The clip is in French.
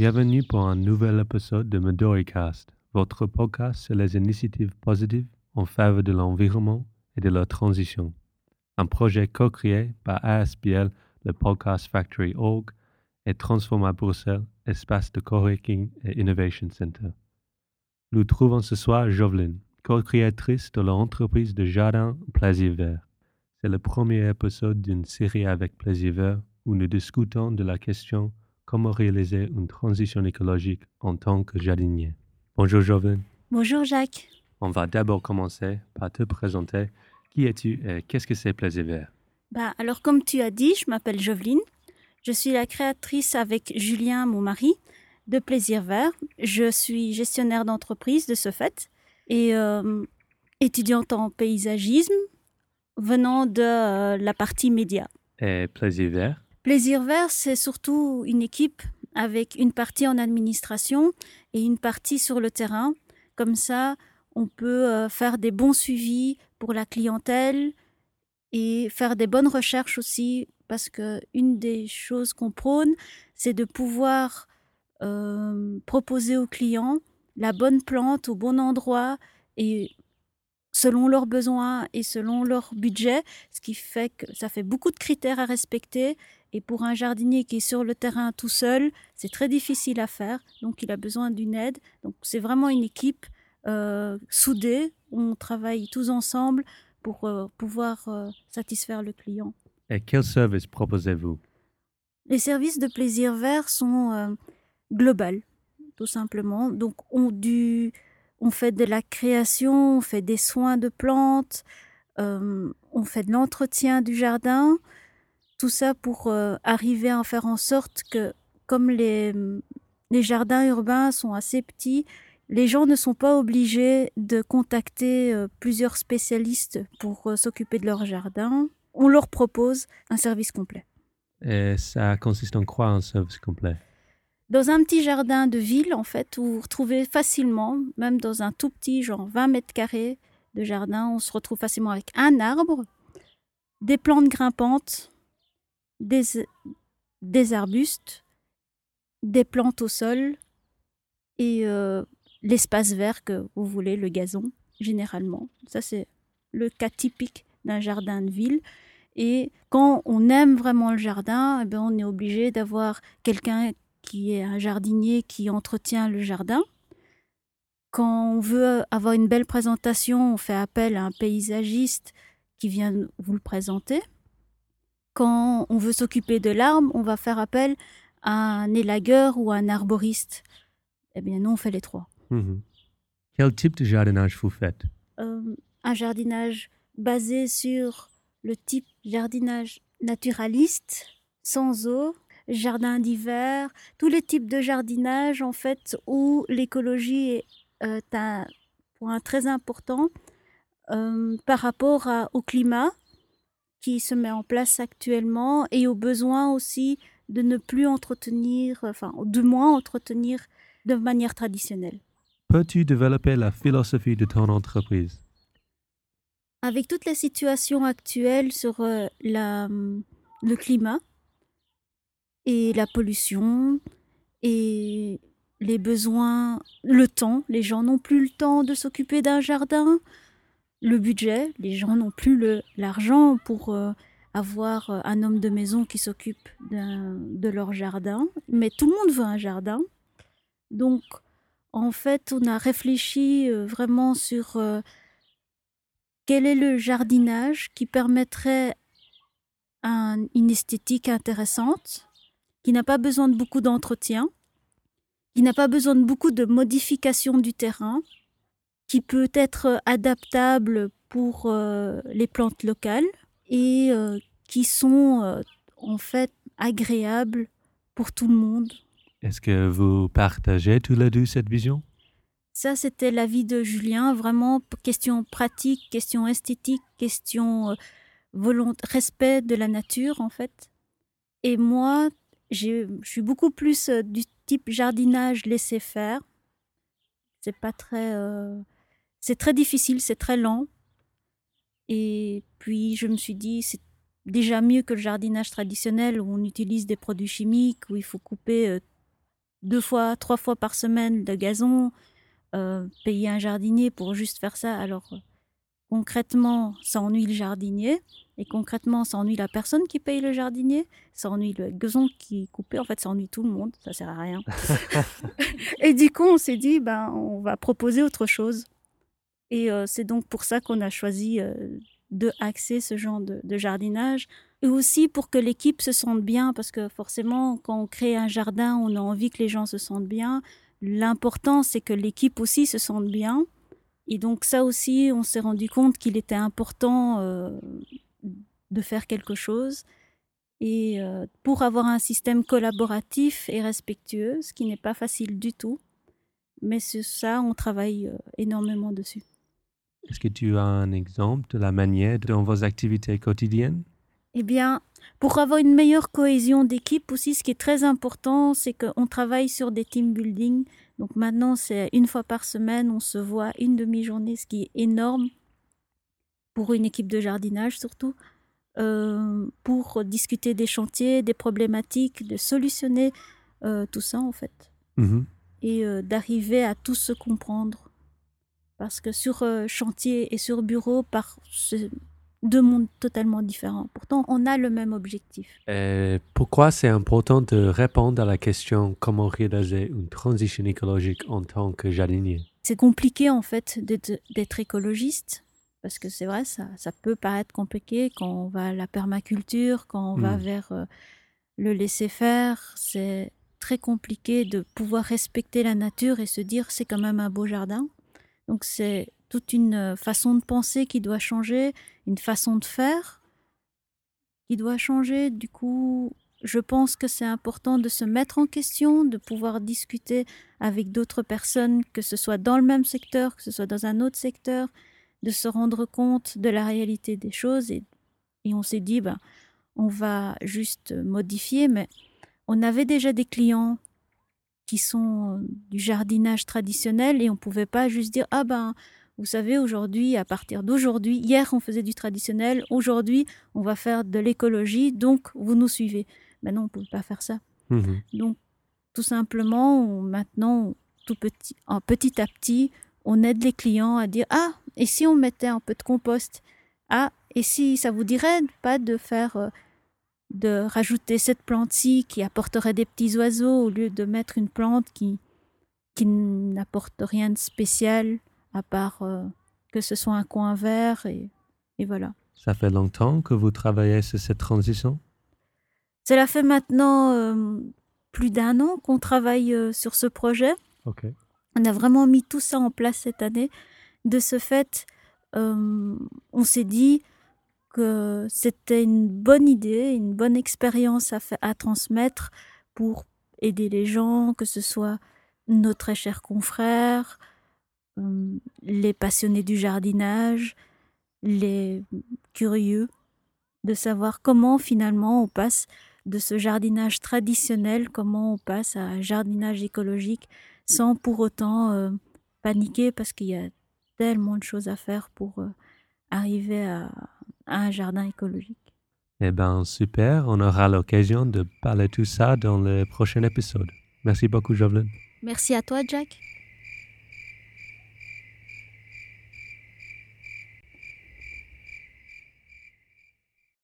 Bienvenue pour un nouvel épisode de MidoriCast, votre podcast sur les initiatives positives en faveur de l'environnement et de la transition. Un projet co-créé par ASBL, le Podcast Factory Org, et Transforma Bruxelles, espace de coworking et innovation center. Nous trouvons ce soir Jovelyn, co-créatrice de l'entreprise de jardin Plaisir Vert. C'est le premier épisode d'une série avec Plaisir Vert où nous discutons de la question comment réaliser une transition écologique en tant que jardinier? Bonjour Jovelyn. Bonjour Jacques. On va d'abord commencer par te présenter. Qui es-tu et qu'est-ce que c'est Plaisir Vert? Bah, Alors comme tu as dit, je m'appelle Jovelyn. Je suis la créatrice avec Julien, mon mari, de Plaisir Vert. Je suis gestionnaire d'entreprise de ce fait et euh, étudiante en paysagisme venant de euh, la partie média. Et Plaisir Vert? Plaisir Vert, c'est surtout une équipe avec une partie en administration et une partie sur le terrain. Comme ça, on peut euh, faire des bons suivis pour la clientèle et faire des bonnes recherches aussi, parce que une des choses qu'on prône, c'est de pouvoir euh, proposer aux clients la bonne plante au bon endroit et selon leurs besoins et selon leur budget, ce qui fait que ça fait beaucoup de critères à respecter. Et pour un jardinier qui est sur le terrain tout seul, c'est très difficile à faire. Donc il a besoin d'une aide. Donc c'est vraiment une équipe euh, soudée. On travaille tous ensemble pour euh, pouvoir euh, satisfaire le client. Et quels services proposez-vous? Les services de plaisir vert sont globaux, tout simplement. Donc on du on fait de la création, on fait des soins de plantes, on fait de l'entretien du jardin, tout ça pour euh, arriver à faire en sorte que, comme les, les jardins urbains sont assez petits, les gens ne sont pas obligés de contacter euh, plusieurs spécialistes pour s'occuper de leur jardin. On leur propose un service complet. Et ça consiste en quoi un service complet? Dans un petit jardin de ville, en fait, où vous retrouvez facilement, même dans un tout petit, genre 20 mètres carrés de jardin, on se retrouve facilement avec un arbre, des plantes grimpantes, des, des arbustes, des plantes au sol et euh, l'espace vert que vous voulez, le gazon, généralement. Ça, c'est le cas typique d'un jardin de ville. Et quand on aime vraiment le jardin, eh bien, on est obligé d'avoir quelqu'un qui est un jardinier qui entretient le jardin. Quand on veut avoir une belle présentation, on fait appel à un paysagiste qui vient vous le présenter. Quand on veut s'occuper de l'arbre, on va faire appel à un élagueur ou à un arboriste. Eh bien, nous, on fait les trois. Mhm. Quel type de jardinage vous faites? Euh, Un jardinage basé sur le type jardinage naturaliste, sans eau, jardin d'hiver, tous les types de jardinage en fait où l'écologie est euh, un point très important euh, par rapport au climat qui se met en place actuellement et au besoin aussi de ne plus entretenir, enfin de moins entretenir de manière traditionnelle. Peux-tu développer la philosophie de ton entreprise? Avec toutes les situations actuelles sur euh, la, le climat, et la pollution et les besoins, le temps, les gens n'ont plus le temps de s'occuper d'un jardin, le budget, les gens n'ont plus l'argent pour euh, avoir euh, un homme de maison qui s'occupe de leur jardin, mais tout le monde veut un jardin. Donc, en fait, on a réfléchi euh, vraiment sur quel est le jardinage qui permettrait une esthétique intéressante, qui n'a pas besoin de beaucoup d'entretien, qui n'a pas besoin de beaucoup de modifications du terrain, qui peut être adaptable pour euh, les plantes locales et euh, qui sont euh, en fait agréables pour tout le monde. Est-ce que vous partagez tous les deux cette vision? Ça, c'était l'avis de Julien, vraiment question pratique, question esthétique, question respect de la nature en fait. Et moi, je suis beaucoup plus du type jardinage laissé faire. C'est pas très, c'est très difficile, c'est très lent. Et puis je me suis dit, c'est déjà mieux que le jardinage traditionnel où on utilise des produits chimiques, où il faut couper euh, deux fois, trois fois par semaine de gazon, euh, payer un jardinier pour juste faire ça. Alors euh, concrètement, ça ennuie le jardinier. Et concrètement, ça ennuie la personne qui paye le jardinier. Ça ennuie le gazon qui est coupé. En fait, ça ennuie tout le monde. Ça sert à rien. et du coup, on s'est dit, ben, on va proposer autre chose. Et euh, c'est donc pour ça qu'on a choisi de axer ce genre de, jardinage. Et aussi pour que l'équipe se sente bien, parce que forcément, quand on crée un jardin, on a envie que les gens se sentent bien. L'important, c'est que l'équipe aussi se sente bien. Et donc ça aussi, on s'est rendu compte qu'il était important euh, de faire quelque chose. Et euh, pour avoir un système collaboratif et respectueux, ce qui n'est pas facile du tout. Mais c'est ça, on travaille euh, énormément dessus. Est-ce que tu as un exemple de la manière dans vos activités quotidiennes? Eh bien, pour avoir une meilleure cohésion d'équipe aussi, ce qui est très important, c'est qu'on travaille sur des team building. Donc maintenant, c'est une fois par semaine, on se voit une demi-journée, ce qui est énorme pour une équipe de jardinage surtout, euh, pour discuter des chantiers, des problématiques, de solutionner euh, tout ça en fait. Mhm. Et euh, d'arriver à tous se comprendre. Parce que sur chantier et sur bureau, par deux mondes totalement différents. Pourtant, on a le même objectif. Et pourquoi c'est important de répondre à la question comment réaliser une transition écologique en tant que jardinier? C'est compliqué en fait d'être écologiste. Parce que c'est vrai, ça, ça peut paraître compliqué quand on va à la permaculture, quand on va Mm. vers euh, le laisser-faire. C'est très compliqué de pouvoir respecter la nature et se dire c'est quand même un beau jardin. Donc c'est toute une euh, façon de penser qui doit changer, une façon de faire qui doit changer. Du coup, je pense que c'est important de se mettre en question, de pouvoir discuter avec d'autres personnes, que ce soit dans le même secteur, que ce soit dans un autre secteur, de se rendre compte de la réalité des choses. Et, on s'est dit, ben, on va juste modifier, mais on avait déjà des clients qui sont euh, du jardinage traditionnel et on pouvait pas juste dire, ah ben, vous savez, aujourd'hui, à partir d'aujourd'hui, hier on faisait du traditionnel, aujourd'hui on va faire de l'écologie, donc vous nous suivez. Maintenant, on ne peut pas faire ça. Mhm. Donc, tout simplement, on- maintenant, tout petit, en petit à petit, on aide les clients à dire Ah, et si on mettait un peu de compost? Ah, et si ça vous dirait pas de faire, euh, de rajouter cette plante-ci qui apporterait des petits oiseaux au lieu de mettre une plante qui, qui n'apporte rien de spécial à part euh, que ce soit un coin vert et, et voilà. Ça fait longtemps que vous travaillez sur cette transition? Cela fait maintenant euh, plus d'un an qu'on travaille euh, sur ce projet. On a vraiment mis tout ça en place cette année. De ce fait, on s'est dit que c'était une bonne idée, une bonne expérience à, à transmettre pour aider les gens, que ce soit nos très chers confrères, euh, les passionnés du jardinage, les curieux, de savoir comment finalement on passe de ce jardinage traditionnel, comment on passe à un jardinage écologique sans pour autant euh, paniquer parce qu'il y a tellement de choses à faire pour euh, arriver à, à un jardin écologique. Eh bien, super. On aura l'occasion de parler de tout ça dans le prochain épisode. Merci beaucoup, Jovelyn. Merci à toi, Jack.